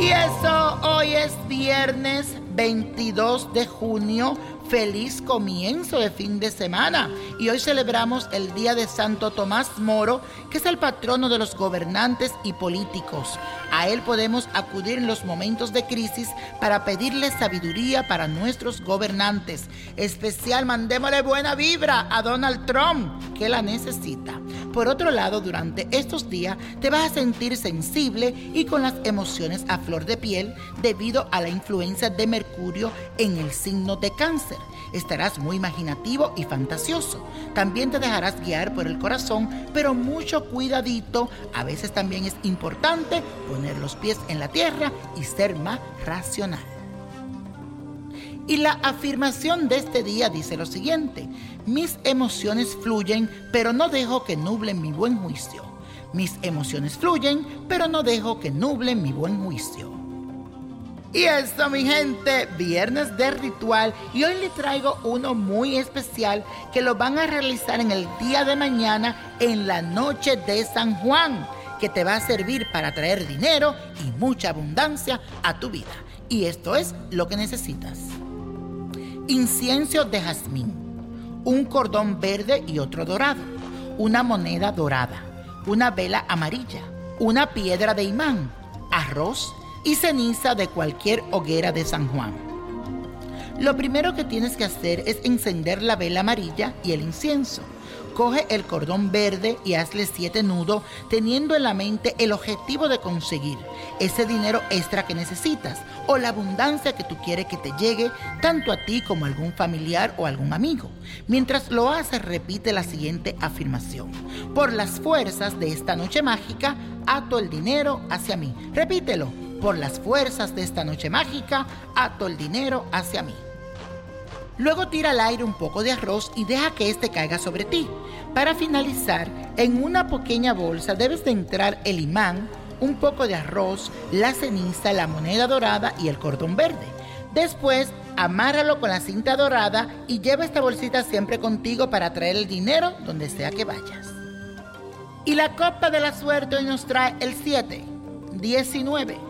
Y eso hoy es viernes 22 de junio Feliz comienzo de fin de semana. Y hoy celebramos el Día de Santo Tomás Moro, que es el patrono de los gobernantes y políticos. A él podemos acudir en los momentos de crisis para pedirle sabiduría para nuestros gobernantes. Especial, mandémosle buena vibra a Donald Trump, que la necesita. Por otro lado, durante estos días te vas a sentir sensible y con las emociones a flor de piel debido a la influencia de Mercurio en el signo de cáncer. Estarás muy imaginativo y fantasioso. También te dejarás guiar por el corazón, pero mucho cuidadito. A veces también es importante poner los pies en la tierra y ser más racional. Y la afirmación de este día dice lo siguiente, mis emociones fluyen, pero no dejo que nublen mi buen juicio. Mis emociones fluyen, pero no dejo que nublen mi buen juicio. Y eso, mi gente, viernes de ritual. Y hoy les traigo uno muy especial que lo van a realizar en el día de mañana, en la noche de San Juan, que te va a servir para traer dinero y mucha abundancia a tu vida. Y esto es lo que necesitas. Incienso de jazmín, un cordón verde y otro dorado, una moneda dorada, una vela amarilla, una piedra de imán, arroz, y ceniza de cualquier hoguera de San Juan. Lo primero que tienes que hacer es encender la vela amarilla y el incienso. Coge el cordón verde y hazle siete nudos teniendo en la mente el objetivo de conseguir ese dinero extra que necesitas o la abundancia que tú quieres que te llegue tanto a ti como a algún familiar o algún amigo. Mientras lo haces repite la siguiente afirmación. Por las fuerzas de esta noche mágica, ato el dinero hacia mí. Repítelo por las fuerzas de esta noche mágica, ato el dinero hacia mí. Luego tira al aire un poco de arroz y deja que este caiga sobre ti. Para finalizar, en una pequeña bolsa debes de entrar el imán, un poco de arroz, la ceniza, la moneda dorada y el cordón verde. Después, amárralo con la cinta dorada y lleva esta bolsita siempre contigo para traer el dinero donde sea que vayas. Y la copa de la suerte hoy nos trae el 7, 19,